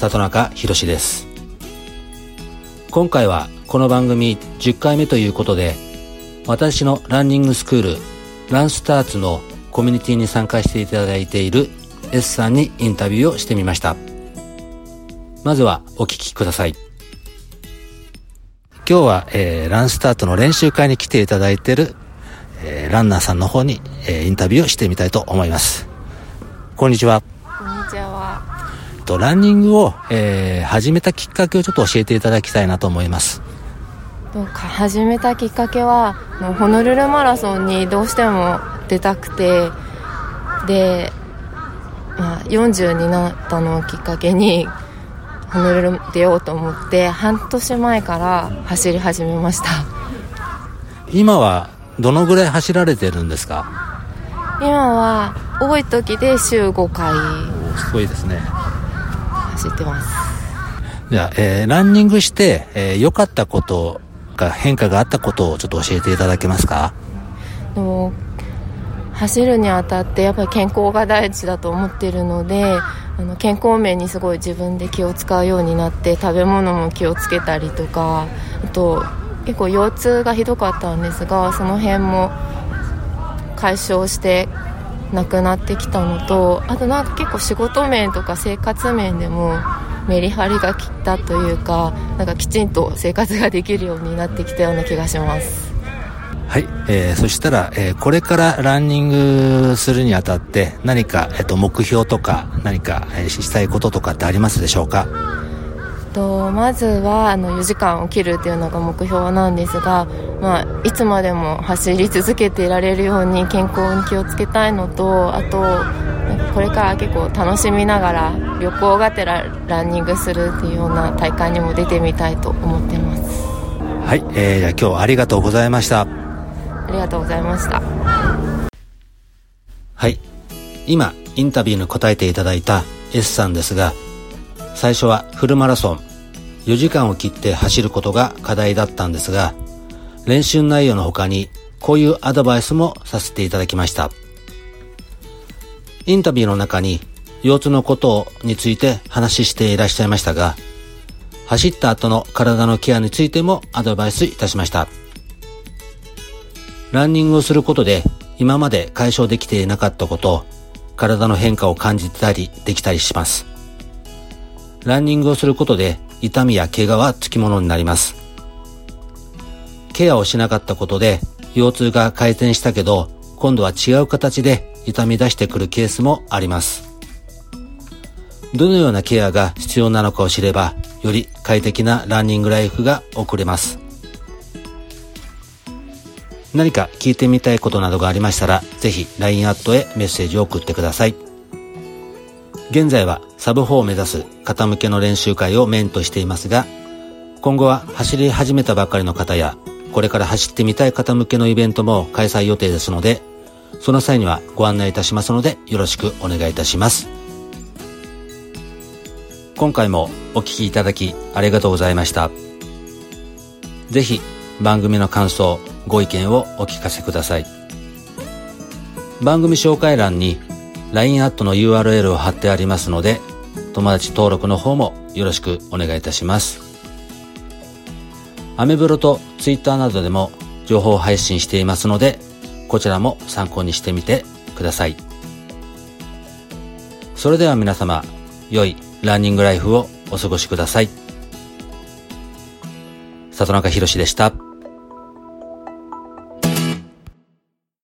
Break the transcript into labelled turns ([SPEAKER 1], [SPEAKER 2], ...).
[SPEAKER 1] 里中博です。今回はこの番組10回目ということで私のランニングスクールランスターツのコミュニティに参加していただいている S さんにインタビューをしてみました。まずはお聞きください。今日は、えー、ランスタートの練習会に来ていただいている、えー、ランナーさんの方に、えー、インタビューをしてみたいと思います。こんにちは。とランニングを、えー、始めたきっかけをちょっと教えていただきたいなと思います。
[SPEAKER 2] 始めたきっかけはホノルルマラソンにどうしても出たくてで、まあ、40になったのをきっかけにホノルル出ようと思って半年前から走り始めました。
[SPEAKER 1] 今はどのぐらい走られてるんですか？
[SPEAKER 2] 今は多い時で週5回。
[SPEAKER 1] すごいですね
[SPEAKER 2] 走ってます。
[SPEAKER 1] じゃあ、えー、ランニングして、えー、良かったことか変化があったことをちょっと教えていただけますか？
[SPEAKER 2] 走るにあたってやっぱり健康が大事だと思っているのであの健康面にすごい自分で気を使うようになって食べ物も気をつけたりとかあと結構腰痛がひどかったんですがその辺も解消してなくなってきたのとあとなんか結構仕事面とか生活面でもメリハリがきったというかなんかきちんと生活ができるようになってきたような気がします。
[SPEAKER 1] はい、えー、そしたら、えー、これからランニングするにあたって何か、えーと、目標とか何か、えー、したいこととかってありますでしょうか？
[SPEAKER 2] とまずはあの4時間を切るというのが目標なんですが、まあ、いつまでも走り続けていられるように健康に気をつけたいのとあとこれから結構楽しみながら旅行がてらランニングするっていうような大会にも出てみたいと思ってます。
[SPEAKER 1] はい、えー、じゃあ今日はありがとうございました。あ
[SPEAKER 2] りがとうございました。
[SPEAKER 1] はい。今インタビューに答えていただいた S さんですが最初はフルマラソン。4時間を切って走ることが課題だったんですが練習内容の他にこういうアドバイスもさせていただきました。インタビューの中に腰痛のことについて話していらっしゃいましたが走った後の体のケアについてもアドバイスいたしました。ランニングをすることで今まで解消できていなかったこと体の変化を感じたりできたりします。ランニングをすることで痛みや怪我はつきものになります。ケアをしなかったことで腰痛が改善したけど今度は違う形で痛み出してくるケースもあります。どのようなケアが必要なのかを知ればより快適なランニングライフが送れます。何か聞いてみたいことなどがありましたらぜひ LINE アットへメッセージを送ってください。現在はサブ4を目指す方向けの練習会をメインとしていますが、今後は走り始めたばかりの方や、これから走ってみたい方向けのイベントも開催予定ですので、その際にはご案内いたしますのでよろしくお願いいたします。今回もお聴きいただきありがとうございました。ぜひ番組の感想、ご意見をお聞かせください。番組紹介欄に LINE アットの URL を貼ってありますので、友達登録の方もよろしくお願いいたします。アメブロと Twitter などでも情報配信していますので、こちらも参考にしてみてください。それでは皆様、良いランニングライフをお過ごしください。里中博でした。